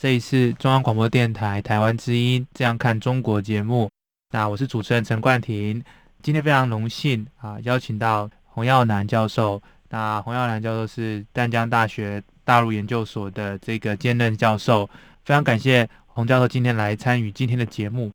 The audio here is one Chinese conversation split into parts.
这一次中央广播电台台湾之音《这样看中国》节目。那我是主持人陈冠廷，今天非常荣幸啊，邀请到洪耀南教授。那洪耀南教授是淡江大学大陆研究所的这个兼任教授，非常感谢洪教授今天来参与今天的节目。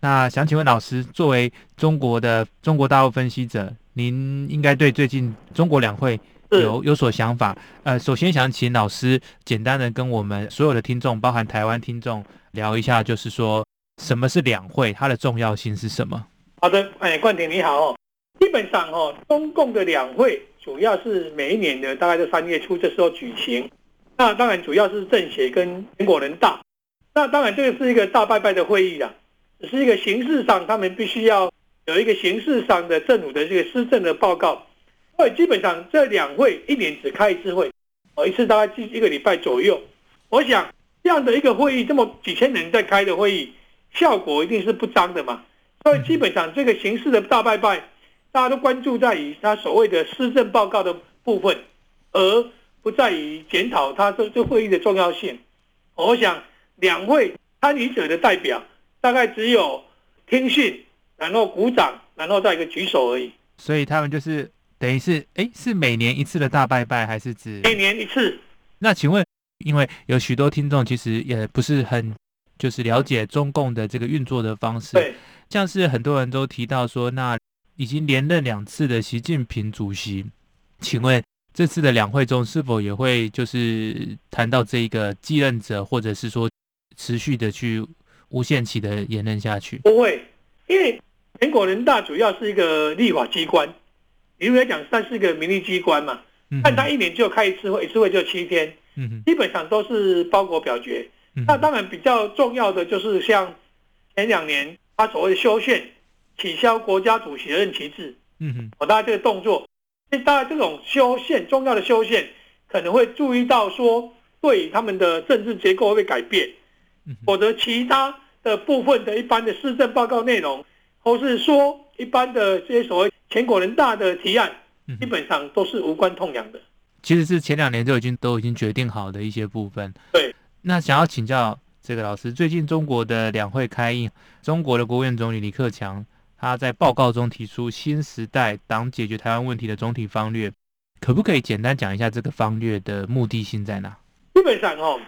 那想请问老师，作为中国的中国大陆分析者，您应该对最近中国两会？有有所想法，呃，首先想请老师简单的跟我们所有的听众，包含台湾听众聊一下，就是说什么是两会，它的重要性是什么？好的，哎，冠廷你好哦。基本上哦，中共的两会主要是每一年的大概在三月初这时候举行，那当然主要是政协跟全国人大，那当然这个是一个大拜拜的会议啦，只是一个形式上，他们必须要有一个形式上的政府的这个施政的报告。所以，基本上这两会一年只开一次会，哦，一次大概一个礼拜左右。我想这样的一个会议，这么几千人在开的会议，效果一定是不彰的嘛。所以基本上这个形式的大拜拜，大家都关注在于他所谓的施政报告的部分，而不在于检讨他这这会议的重要性。我想两会参与者的代表大概只有听训，然后鼓掌，然后再一个举手而已。所以他们就是。等于是，哎，是每年一次的大拜拜，还是指每年一次？那请问，因为有许多听众其实也不是很就是了解中共的这个运作的方式，对，像是很多人都提到说，那已经连任两次的习近平主席，请问这次的两会中是否也会就是谈到这一个继任者，或者是说持续的去无限期的延任下去？不会，因为全国人大主要是一个立法机关。比如来讲，它是个民意机关嘛，但他一年就开一次会，一次会就七天，基本上都是包裹表决。那当然比较重要的就是像前两年他所谓的修宪，取消国家主席的任期制，嗯哼，我大概这个动作，那大概这种修宪重要的修宪，可能会注意到说，对他们的政治结构会改变，否则其他的部分的一般的施政报告内容，或是说一般的这些所谓。全国人大的提案基本上都是无关痛痒的，其实是前两年就已经都已经决定好的一些部分。对，那想要请教这个老师，最近中国的两会开议，中国的国务院总理李克强他在报告中提出新时代党解决台湾问题的总体方略，可不可以简单讲一下这个方略的目的性在哪？基本上哦，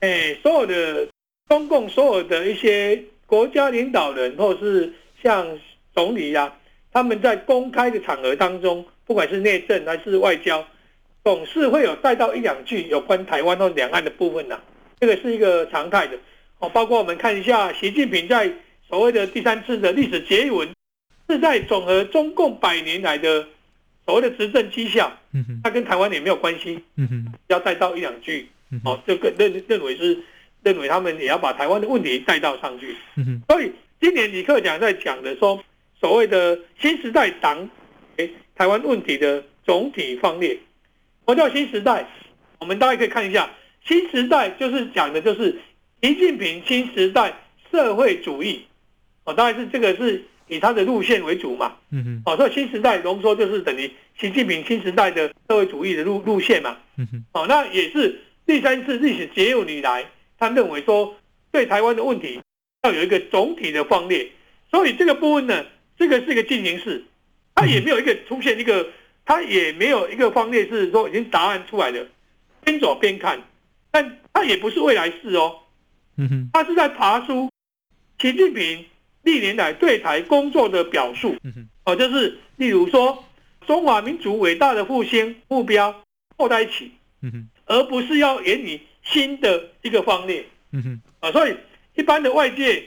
哎，所有的中共所有的一些国家领导人，或是像总理呀、啊。他们在公开的场合当中，不管是内政还是外交，总是会有带到一两句有关台湾或两岸的部分呐、啊。这个是一个常态的哦。包括我们看一下习近平在所谓的第三次的历史结语文，是在总和中共百年来的所谓的执政绩效。嗯哼，他跟台湾也没有关系。嗯哼，要带到一两句。哦，这个认认为是认为他们也要把台湾的问题带到上去。嗯哼，所以今年李克强在讲的说。所谓的新时代党，诶，台湾问题的总体方略，什么叫新时代？我们大家可以看一下，新时代就是讲的就是习近平新时代社会主义，哦，当然是这个是以他的路线为主嘛，嗯哼，哦，所以新时代浓缩就是等于习近平新时代的社会主义的路路线嘛，嗯哼，哦，那也是第三次历史结构以来，他认为说对台湾的问题要有一个总体的方略，所以这个部分呢。这个是一个进行式，它也没有一个出现一个，它也没有一个方列是说已经答案出来的，边走边看，但它也不是未来式哦，嗯哼，它是在爬梳习近平历年来对台工作的表述，嗯哼，哦，就是例如说中华民族伟大的复兴目标凑在一起，嗯哼，而不是要演你新的一个方列，嗯哼，啊，所以一般的外界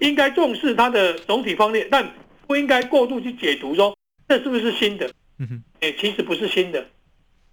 应该重视它的总体方略，但不应该过度去解读说这是不是新的？嗯哼，哎，其实不是新的，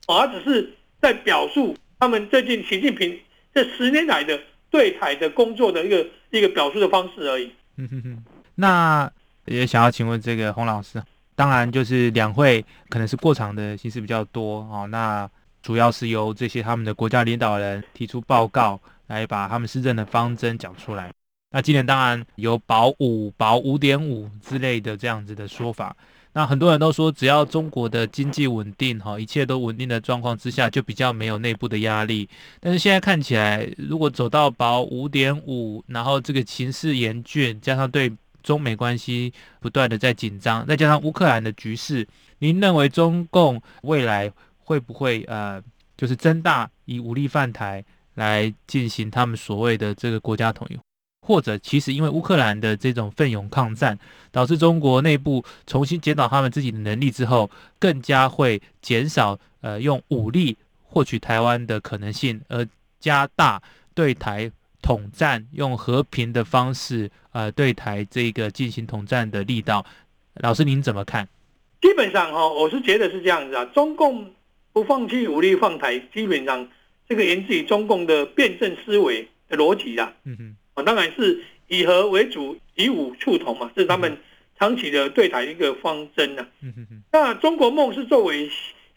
而只是在表述他们最近习近平这十年来的对台的工作的一个一个表述的方式而已。嗯哼哼，那也想要请问这个洪老师，当然就是两会可能是过场的形式比较多哦，那主要是由这些他们的国家领导人提出报告，来把他们施政的方针讲出来。那今年当然有保五、保五点五之类的这样子的说法。那很多人都说，只要中国的经济稳定，哈，一切都稳定的状况之下，就比较没有内部的压力。但是现在看起来，如果走到保五点五，然后这个情势严峻，加上对中美关系不断的在紧张，再加上乌克兰的局势，您认为中共未来会不会呃，就是增大以武力犯台来进行他们所谓的这个国家统一？或者，其实因为乌克兰的这种奋勇抗战，导致中国内部重新检讨他们自己的能力之后，更加会减少呃用武力获取台湾的可能性，而加大对台统战，用和平的方式呃对台这个进行统战的力道。老师您怎么看？基本上哈，我是觉得是这样子啊，中共不放弃武力放台，基本上这个源自于中共的辩证思维的逻辑啊。嗯哼。当然是以和为主，以武促统嘛，这是他们长期的对台一个方针呐、啊。那中国梦是作为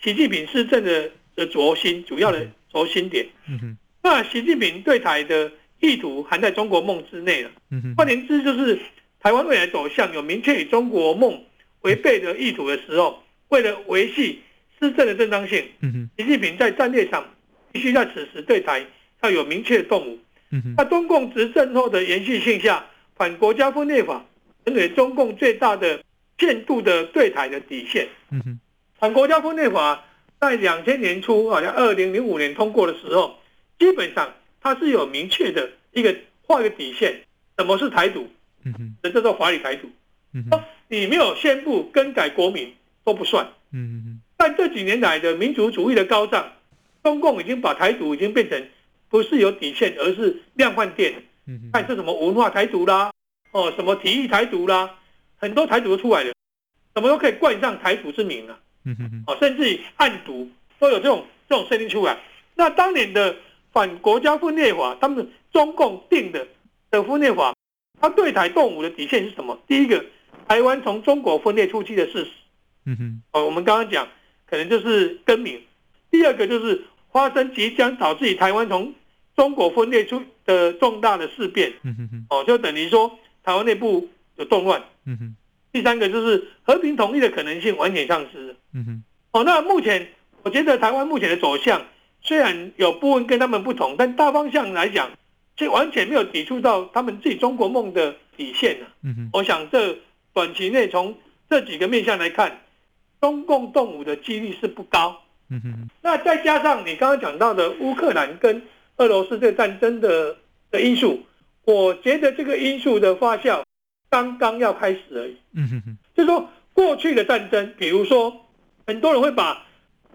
习近平施政的的轴心，主要的轴心点。嗯哼那习近平对台的意图含在中国梦之内了。嗯哼换言之，就是台湾未来走向有明确与中国梦违背的意图的时候，为了维系施政的正当性，嗯哼习近平在战略上必须在此时对台要有明确的动武。那中共执政后的延续性下，反国家分裂法成为中共最大的限度的对台的底线。嗯反国家分裂法在两千年初，好像二零零五年通过的时候，基本上它是有明确的一个画一个底线，什么是台独？嗯这叫做法理台独。嗯你没有宣布更改国名都不算。嗯但这几年来的民族主义的高涨，中共已经把台独已经变成。不是有底线，而是量贩店。看是什么文化台独啦，哦，什么体育台独啦，很多台独都出来了，什么都可以冠上台独之名了。哦，甚至于暗独都有这种这种声音出来。那当年的反国家分裂法，他们中共定的的分裂法，他对台动武的底线是什么？第一个，台湾从中国分裂出去的事实。嗯哼哦，我们刚刚讲，可能就是更名。第二个就是发生即将导致于台湾从中国分裂出的重大的事变，哦，就等于说台湾内部有动乱。第三个就是和平统一的可能性完全丧失。哦，那目前我觉得台湾目前的走向虽然有部分跟他们不同，但大方向来讲，却完全没有抵触到他们自己中国梦的底线。我想这短期内从这几个面向来看，中共动武的几率是不高。那再加上你刚刚讲到的乌克兰跟俄罗斯这个战争的的因素，我觉得这个因素的发酵刚刚要开始而已。嗯哼哼，就是说过去的战争，比如说很多人会把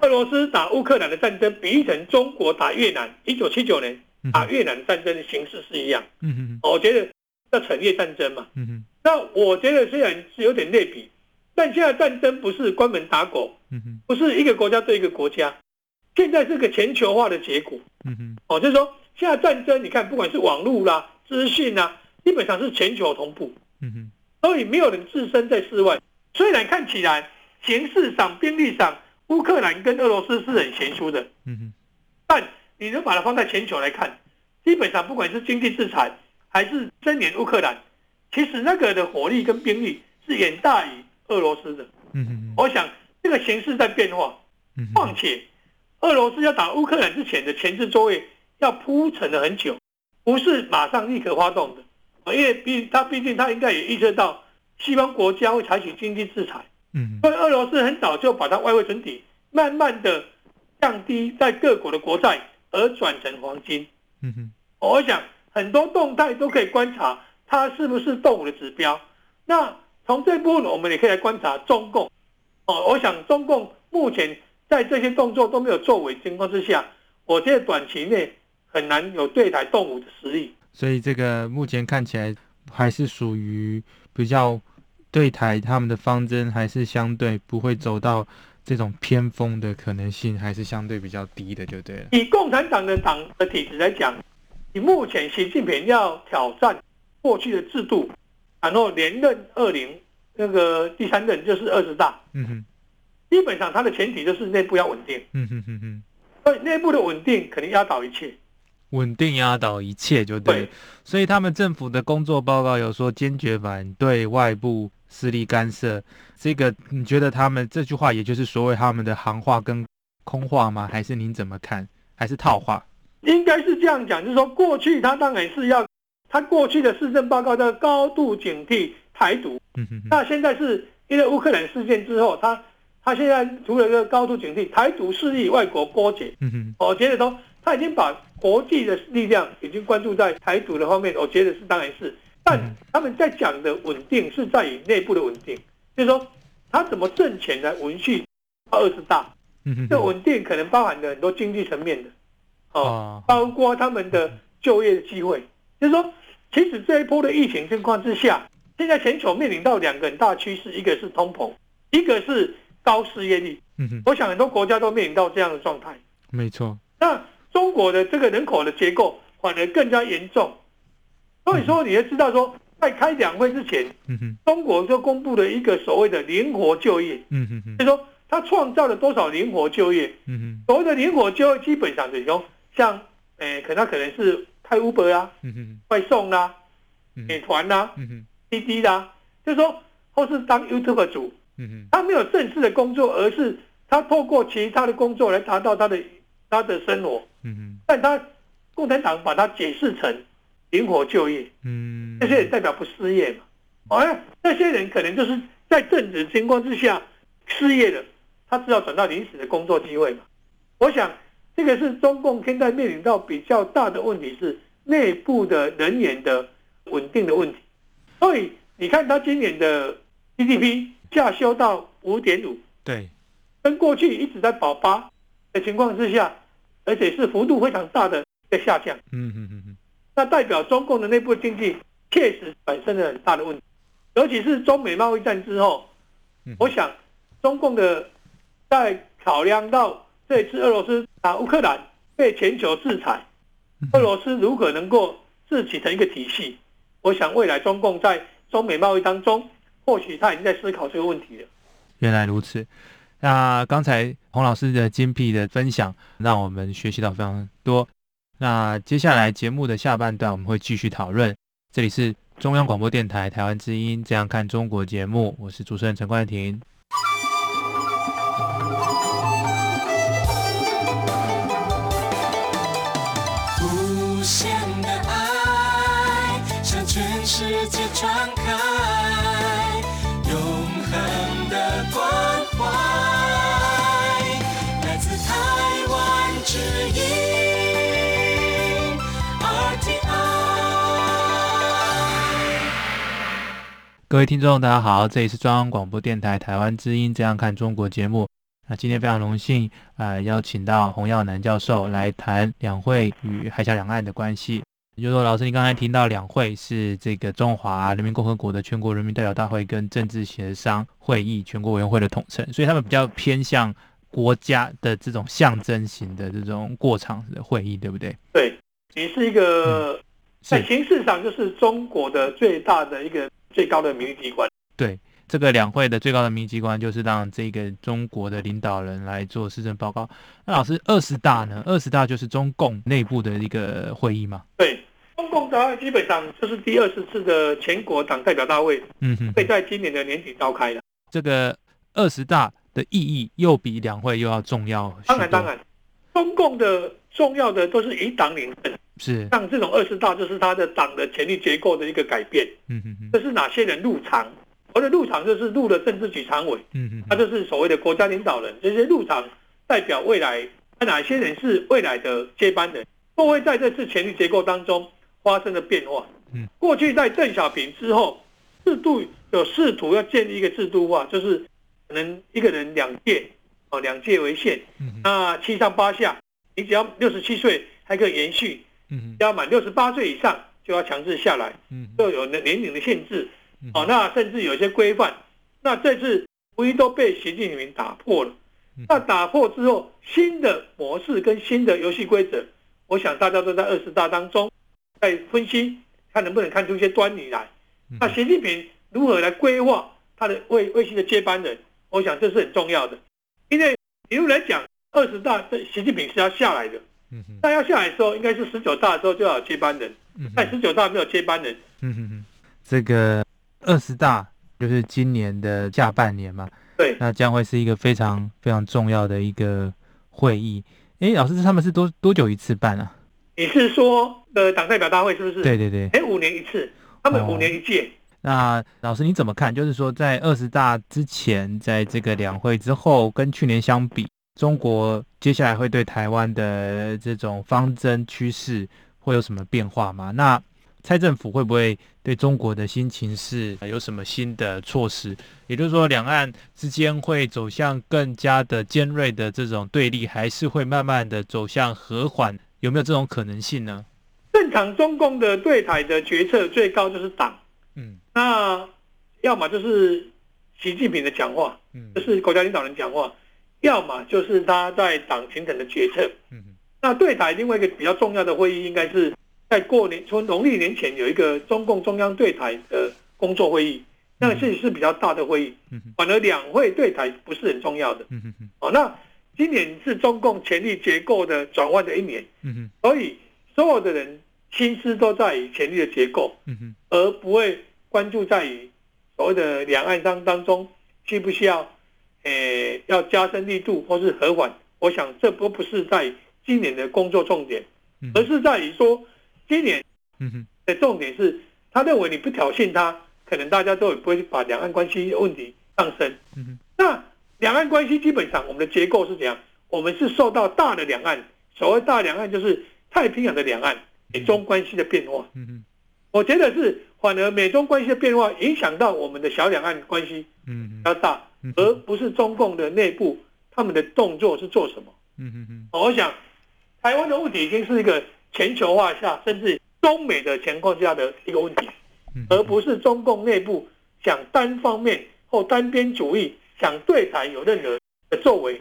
俄罗斯打乌克兰的战争比喻成中国打越南，一九七九年打越南战争的形式是一样。嗯哼，我觉得叫惩越战争嘛。嗯哼，那我觉得虽然是有点类比，但现在战争不是关门打狗，嗯哼不是一个国家对一个国家。现在是个全球化的结果，嗯哼，哦，就是说现在战争，你看不管是网络啦、资讯啦，基本上是全球同步，嗯哼，所以没有人置身在世外。虽然看起来形势上、兵力上，乌克兰跟俄罗斯是很悬殊的，嗯哼，但你能把它放在全球来看，基本上不管是经济制裁还是增援乌克兰，其实那个的火力跟兵力是远大于俄罗斯的，嗯哼，我想这个形势在变化，嗯，况且。俄罗斯要打乌克兰之前的前置作业要铺陈了很久，不是马上立刻发动的，因为毕他毕竟他应该也预测到西方国家会采取经济制裁，嗯，所以俄罗斯很早就把它外汇存底慢慢的降低在各国的国债，而转成黄金，嗯哼，我想很多动态都可以观察它是不是动武的指标。那从这部分我们也可以来观察中共，哦，我想中共目前。在这些动作都没有作为情况之下，我觉得短期内很难有对台动武的实力。所以这个目前看起来还是属于比较对台，他们的方针还是相对不会走到这种偏锋的可能性，还是相对比较低的，就对了。以共产党的党的体制来讲，以目前习近平要挑战过去的制度，然后连任二零那个第三任就是二十大，嗯哼，基本上它的前提就是内部要稳定，嗯哼哼哼，所以内部的稳定肯定压倒一切，稳定压倒一切就对，对，所以他们政府的工作报告有说坚决反对外部势力干涉，这个你觉得他们这句话也就是所谓他们的行话跟空话吗？还是您怎么看？还是套话？应该是这样讲，就是说过去他当然是要，他过去的市政报告叫高度警惕台独，嗯哼，那现在是因为乌克兰事件之后，他他现在除了一个高度警惕台独势力、外国勾结，嗯哼，我觉得说他已经把国际的力量已经关注在台独的方面，我觉得是当然是，但他们在讲的稳定是在于内部的稳定，就是说他怎么挣钱来维系二十大，嗯哼，这稳定可能包含了很多经济层面的。哦，包括他们的就业的机会，就是说，其实这一波的疫情情况之下，现在全球面临到两个很大趋势，一个是通膨，一个是高失业率。嗯哼，我想很多国家都面临到这样的状态。没错。那中国的这个人口的结构反而更加严重，所以说你要知道说，在开两会之前，嗯哼，中国就公布了一个所谓的灵活就业。嗯哼哼，就是说它创造了多少灵活就业？嗯哼，所谓的灵活就业基本上就是说。像，诶、欸，可他可能是开 Uber 啊，嗯、哼外送啦、啊，美团啦，滴滴啦，就是说，或是当 YouTube 主，嗯、哼他没有正式的工作，而是他透过其他的工作来达到他的他的生活。嗯、哼但他共产党把它解释成灵活就业，嗯，这些人代表不失业嘛？哎，那些人可能就是在政治情况之下失业了，他只好转到临时的工作机会嘛。我想。这个是中共现在面临到比较大的问题，是内部的人员的稳定的问题。所以你看，他今年的 GDP 下修到五点五，对，跟过去一直在保八的情况之下，而且是幅度非常大的一个下降。嗯嗯嗯嗯，那代表中共的内部经济确实产生了很大的问题，尤其是中美贸易战之后，我想中共的在考量到。这次俄罗斯打乌克兰被全球制裁，俄罗斯如果能够自己成一个体系？我想未来中共在中美贸易当中，或许他已经在思考这个问题了。原来如此，那刚才洪老师的精辟的分享，让我们学习到非常多。那接下来节目的下半段，我们会继续讨论。这里是中央广播电台台湾之音，这样看中国节目，我是主持人陈冠廷。各位听众，大家好，这里是中央广播电台台湾之音，这样看中国节目。那今天非常荣幸，呃，邀请到洪耀南教授来谈两会与海峡两岸的关系。也就是说，老师，你刚才听到两会是这个中华人民共和国的全国人民代表大会跟政治协商会议全国委员会的统称，所以他们比较偏向国家的这种象征型的这种过场的会议，对不对？对，你是一个在形式上就是中国的最大的一个。最高的民意机关，对这个两会的最高的民意机关，就是让这个中国的领导人来做施政报告。那老师，二十大呢？二十大就是中共内部的一个会议吗？对，中共大会基本上就是第二十次的全国党代表大会，嗯哼，会在今年的年底召开的。这个二十大的意义又比两会又要重要。当然，当然，中共的重要的都是以党领政。是像这种二十大，就是他的党的权力结构的一个改变。嗯嗯嗯，这是哪些人入场？我的入场就是入了政治局常委。嗯嗯，他就是所谓的国家领导人。这些入场代表未来，哪些人是未来的接班人，都会在这次权力结构当中发生了变化。嗯，过去在邓小平之后，制度有试图要建立一个制度化，就是可能一个人两届，哦，两届为限。嗯，那七上八下，你只要六十七岁还可以延续。嗯，要满六十八岁以上就要强制下来，嗯，都有年龄的限制，哦，那甚至有些规范，那这次无疑都被习近平打破了。那打破之后，新的模式跟新的游戏规则，我想大家都在二十大当中在分析，看能不能看出一些端倪来。那习近平如何来规划他的卫卫星的接班人？我想这是很重要的，因为一路来讲，二十大这习近平是要下来的。嗯哼，那要下来的时候，应该是十九大的时候就要有接班人。嗯，但十九大没有接班人。嗯哼哼，这个二十大就是今年的下半年嘛。对，那将会是一个非常非常重要的一个会议。哎，老师，他们是多多久一次办啊？你是说呃党代表大会是不是？对对对。哎，五年一次，他们五年一届。哦。那老师你怎么看？就是说在二十大之前，在这个两会之后，跟去年相比，中国接下来会对台湾的这种方针趋势会有什么变化吗？那蔡政府会不会对中国的新情势有什么新的措施？也就是说，两岸之间会走向更加的尖锐的这种对立，还是会慢慢的走向和缓？有没有这种可能性呢？正常中共的对台的决策最高就是党，嗯，那要么就是习近平的讲话，嗯，就是国家领导人讲话，要么就是他在党形成的决策，嗯，那对台另外一个比较重要的会议应该是。在过年，从农历年前有一个中共中央对台的工作会议，那个是是比较大的会议。反而两会对台不是很重要的。哦，那今年是中共权力结构的转换的一年。所以所有的人心思都在于权力的结构，而不会关注在于所谓的两岸当当中需不需要，诶要加深力度或是和缓。我想这不不是在今年的工作重点，而是在于说。今年，的重点是，他认为你不挑衅他，可能大家都不会把两岸关系问题上升。那两岸关系基本上，我们的结构是怎样？我们是受到大的两岸，所谓大两岸就是太平洋的两岸，美中关系的变化。我觉得是反而美中关系的变化影响到我们的小两岸关系，比较大，而不是中共的内部他们的动作是做什么。嗯嗯嗯我想台湾的问题已经是一个。全球化下，甚至中美的情况下的一个问题，而不是中共内部想单方面或单边主义想对台有任何的作为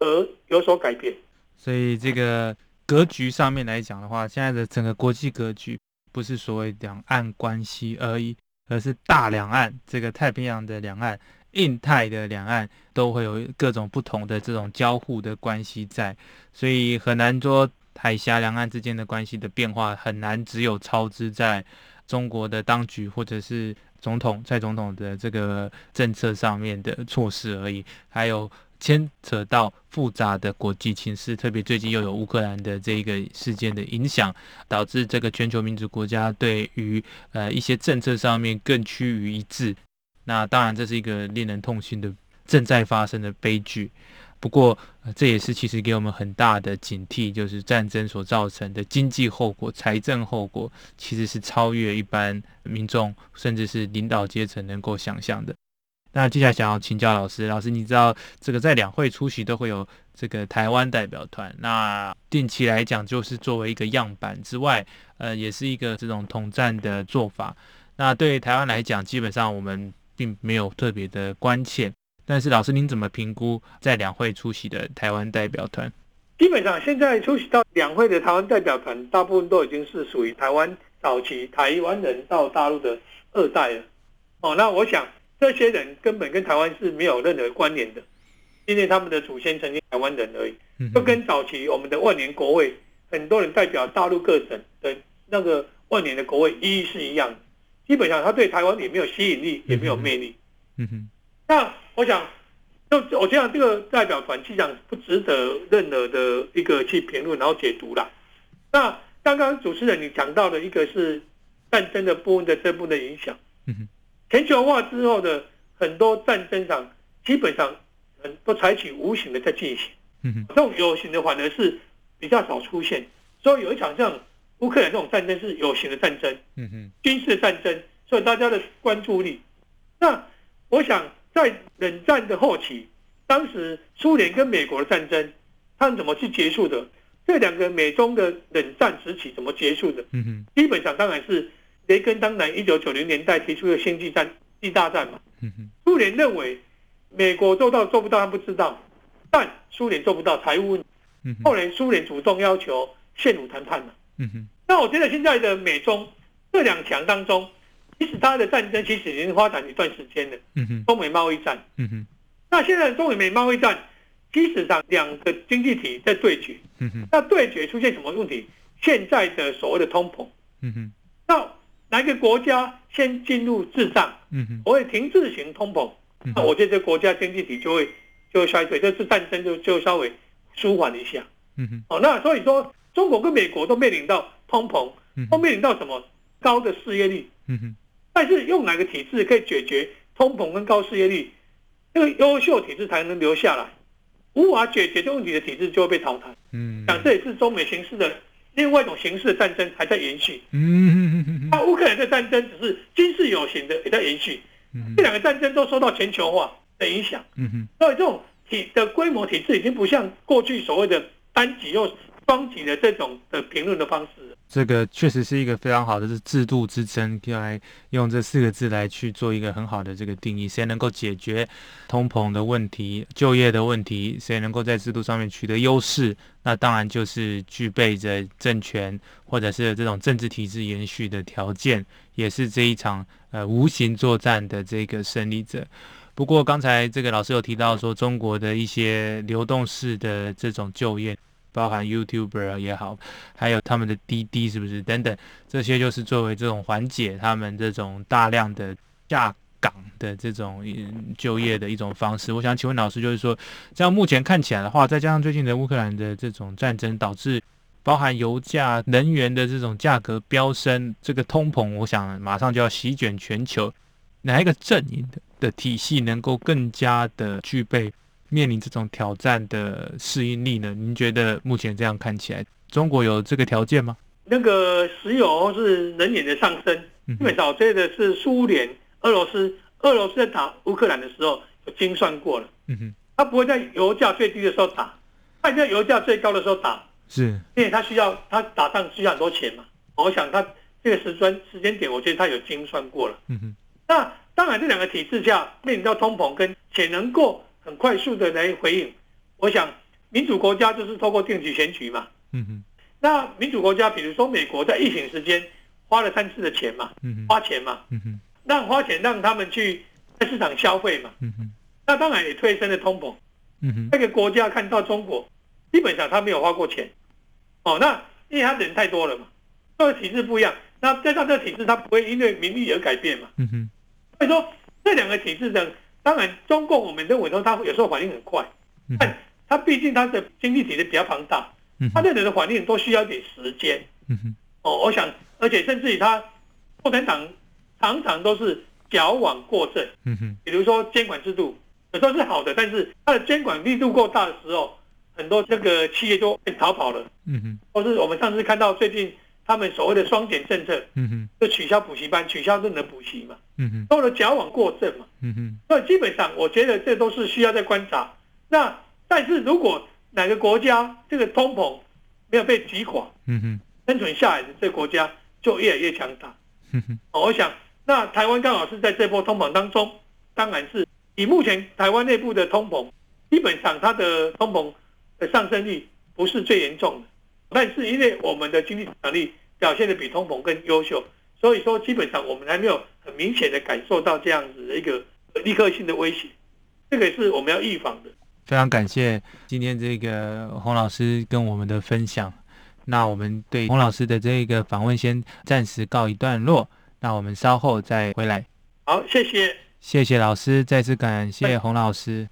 而有所改变。所以，这个格局上面来讲的话，现在的整个国际格局不是所谓两岸关系而已，而是大两岸，这个太平洋的两岸、印太的两岸都会有各种不同的这种交互的关系在，所以很难说。海峡两岸之间的关系的变化很难只有操之在中国的当局或者是总统蔡总统的这个政策上面的措施而已，还有牵扯到复杂的国际情势，特别最近又有乌克兰的这个事件的影响，导致这个全球民主国家对于呃一些政策上面更趋于一致。那当然这是一个令人痛心的正在发生的悲剧。不过，这也是其实给我们很大的警惕，就是战争所造成的经济后果、财政后果，其实是超越一般民众甚至是领导阶层能够想象的。那接下来想要请教老师，老师你知道这个在两会出席都会有这个台湾代表团，那定期来讲就是作为一个样板之外，呃，也是一个这种统战的做法。那对台湾来讲，基本上我们并没有特别的关切。但是老师，您怎么评估在两会出席的台湾代表团？基本上，现在出席到两会的台湾代表团，大部分都已经是属于台湾早期台湾人到大陆的二代了。哦，那我想这些人根本跟台湾是没有任何关联的，因为他们的祖先曾经台湾人而已，就跟早期我们的万年国会，很多人代表大陆各省的那个万年的国会意义是一样的。基本上，他对台湾也没有吸引力，也没有魅力。嗯哼。那我想，就我这样这个代表团，实际上不值得任何的一个去评论，然后解读啦。那刚刚主持人你讲到的一个是战争的部分的这部分的影响嗯，全球化之后的很多战争上，基本上很都采取无形的在进行嗯，这种有形的反而是比较少出现。所以有一场像乌克兰这种战争是有形的战争，军事战争，所以大家的关注力。那我想。在冷战的后期，当时苏联跟美国的战争，他们怎么去结束的？这两个美中的冷战时期怎么结束的？嗯哼，基本上当然是雷根当然一九九零年代提出的星际战、星际大战嘛。嗯哼，苏联认为美国做到做不到，他不知道，但苏联做不到财务。嗯哼，后来苏联主动要求现武谈判嘛。嗯哼，那我觉得现在的美中这两强当中，其实它的战争其实已经发展一段时间了。嗯哼，中美贸易战。嗯哼，那现在中美贸易战，基本上两个经济体在对决。嗯哼，那对决出现什么问题？现在的所谓的通膨。嗯哼，那哪一个国家先进入滞胀？嗯哼，所谓停滞型通膨，嗯那我觉得这国家经济体就会就会衰退，这次战争就就稍微舒缓一下。嗯哼，哦，那所以说中国跟美国都面临到通膨，都面临到什么高的失业率。嗯哼，但是用哪个体制可以解决通膨跟高失业率？那个优秀体制才能留下来，无法解决这问题的体制就会被淘汰。嗯，讲这也是中美形势的另外一种形式的战争还在延续。嗯哼，那乌克兰的战争只是军事有形的也在延续。嗯，这两个战争都受到全球化的影响。嗯哼，所以这种体的规模体制已经不像过去所谓的单极又双极的这种的评论的方式。这个确实是一个非常好的是制度之争，来用这四个字来去做一个很好的这个定义。谁能够解决通膨的问题、就业的问题？谁能够在制度上面取得优势？那当然就是具备着政权或者是这种政治体制延续的条件，也是这一场呃无形作战的这个胜利者。不过刚才这个老师有提到说，中国的一些流动式的这种就业。包含 YouTuber 也好，还有他们的滴滴是不是等等，这些就是作为这种缓解他们这种大量的下岗的这种就业的一种方式。我想请问老师，就是说，这样目前看起来的话，再加上最近的乌克兰的这种战争，导致包含油价、能源的这种价格飙升，这个通膨，我想马上就要席卷全球，哪一个阵营的的体系能够更加的具备？面临这种挑战的适应力呢？您觉得目前这样看起来，中国有这个条件吗？那个石油是能源的上升，基本上这个是苏联、俄罗斯，俄罗斯在打乌克兰的时候有精算过了。嗯哼，他不会在油价最低的时候打，他在油价最高的时候打，是因为他需要他打仗需要很多钱嘛。我想他这个时间时间点，我觉得他有精算过了。嗯哼，那当然这两个体制下面临到通膨跟且能够。很快速的来回应，我想民主国家就是透过定期选举嘛，嗯哼，那民主国家比如说美国在疫情时间花了三次的钱嘛，嗯哼，花钱嘛，嗯哼，让花钱让他们去在市场消费嘛，嗯哼，那当然也推升了通膨，嗯哼，那个国家看到中国基本上他没有花过钱，哦，那因为他人太多了嘛，这个体制不一样，那加上这个体制它不会因为民意而改变嘛，嗯哼，所以说这两个体制的。当然，中共我们认为说他有时候反应很快，但他毕竟他的经济体系比较庞大，他这种的反应都需要一点时间。哦，我想，而且甚至于他共产党常常都是矫枉过正。比如说监管制度有时候是好的，但是它的监管力度够大的时候，很多这个企业就被逃跑了。嗯哼，或是我们上次看到最近。他们所谓的双减政策，嗯哼，就取消补习班，取消任何补习嘛，嗯哼，都了矫枉过正嘛，嗯哼，所以基本上我觉得这都是需要再观察。那但是如果哪个国家这个通膨没有被击垮，嗯哼，生存下来的这个国家就越来越强大，嗯哼，我想那台湾刚好是在这波通膨当中，当然是以目前台湾内部的通膨，基本上它的通膨的上升率不是最严重的。但是因为我们的经济能力表现得比通膨更优秀，所以说基本上我们还没有很明显的感受到这样子的一个立刻性的威胁，这个也是我们要预防的。非常感谢今天这个洪老师跟我们的分享。那我们对洪老师的这个访问先暂时告一段落，那我们稍后再回来。好，谢谢，谢谢老师，再次感谢洪老师。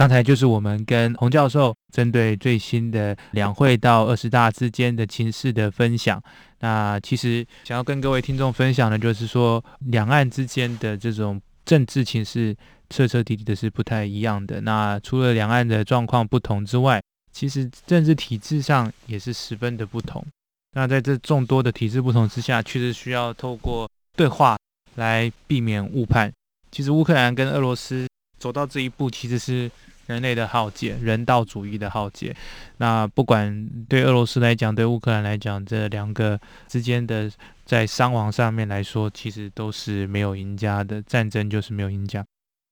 刚才就是我们跟洪教授针对最新的两会到二十大之间的情势的分享。那其实想要跟各位听众分享的，就是说两岸之间的这种政治情势彻彻底底的是不太一样的。那除了两岸的状况不同之外，其实政治体制上也是十分的不同。那在这众多的体制不同之下，确实需要透过对话来避免误判。其实乌克兰跟俄罗斯走到这一步，其实是人类的浩劫，人道主义的浩劫。那不管对俄罗斯来讲，对乌克兰来讲，这两个之间的在伤亡上面来说，其实都是没有赢家的，战争就是没有赢家。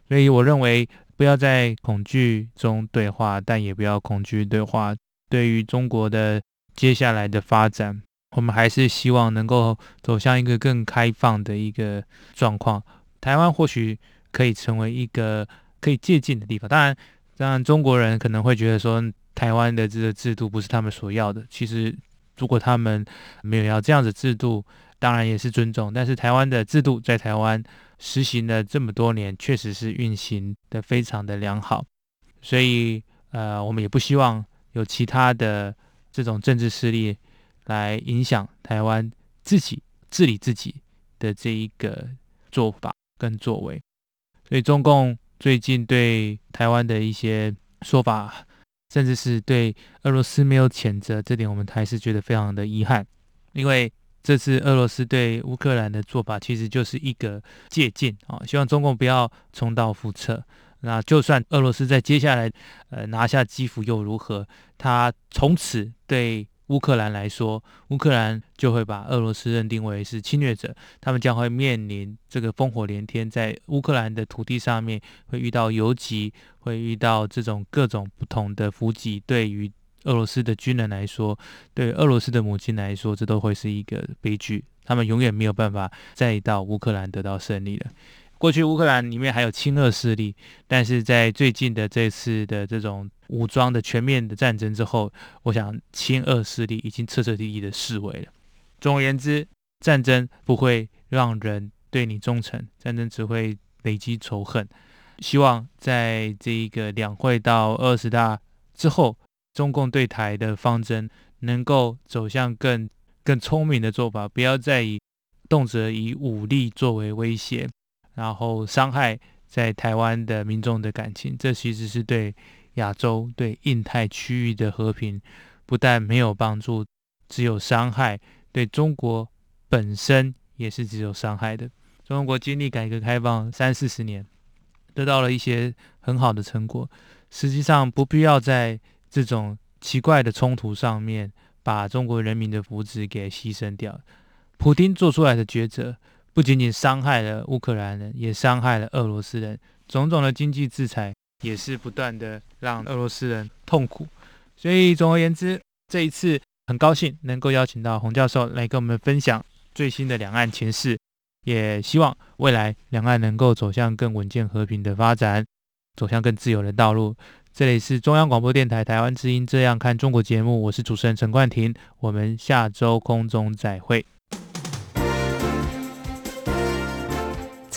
所以我认为，不要在恐惧中对话，但也不要恐惧对话。对于中国的接下来的发展，我们还是希望能够走向一个更开放的一个状况。台湾或许可以成为一个可以借鉴的地方。当然，当然中国人可能会觉得说，台湾的这个制度不是他们所要的。其实，如果他们没有要这样子制度，当然也是尊重。但是，台湾的制度在台湾实行了这么多年，确实是运行的非常的良好。所以，呃，我们也不希望。有其他的这种政治势力来影响台湾自己治理自己的这一个做法跟作为，所以中共最近对台湾的一些说法，甚至是对俄罗斯没有谴责，这点我们还是觉得非常的遗憾，因为这次俄罗斯对乌克兰的做法其实就是一个借鉴啊，希望中共不要重蹈覆辙。那就算俄罗斯在接下来，呃，拿下基辅又如何？他从此对乌克兰来说，乌克兰就会把俄罗斯认定为是侵略者，他们将会面临这个烽火连天，在乌克兰的土地上面会遇到游击，会遇到这种各种不同的伏击。对于俄罗斯的军人来说，对俄罗斯的母亲来说，这都会是一个悲剧。他们永远没有办法再到乌克兰得到胜利了。过去乌克兰里面还有亲俄势力，但是在最近的这次的这种武装的全面的战争之后，我想亲俄势力已经彻彻底底的式微了。总而言之，战争不会让人对你忠诚，战争只会累积仇恨。希望在这一个两会到二十大之后，中共对台的方针能够走向更更聪明的做法，不要再以动辄以武力作为威胁。然后伤害在台湾的民众的感情，这其实是对亚洲、对印太区域的和平不但没有帮助，只有伤害。对中国本身也是只有伤害的。中国经历改革开放三四十年，得到了一些很好的成果。实际上不必要在这种奇怪的冲突上面把中国人民的福祉给牺牲掉。普丁做出来的抉择。不仅仅伤害了乌克兰人，也伤害了俄罗斯人。种种的经济制裁也是不断的让俄罗斯人痛苦。所以总而言之，这一次很高兴能够邀请到洪教授来跟我们分享最新的两岸情势，也希望未来两岸能够走向更稳健和平的发展，走向更自由的道路。这里是中央广播电台台湾之音，这样看中国节目，我是主持人陈冠廷，我们下周空中再会。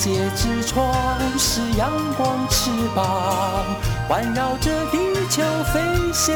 界之窗是阳光翅膀，环绕着地球飞翔。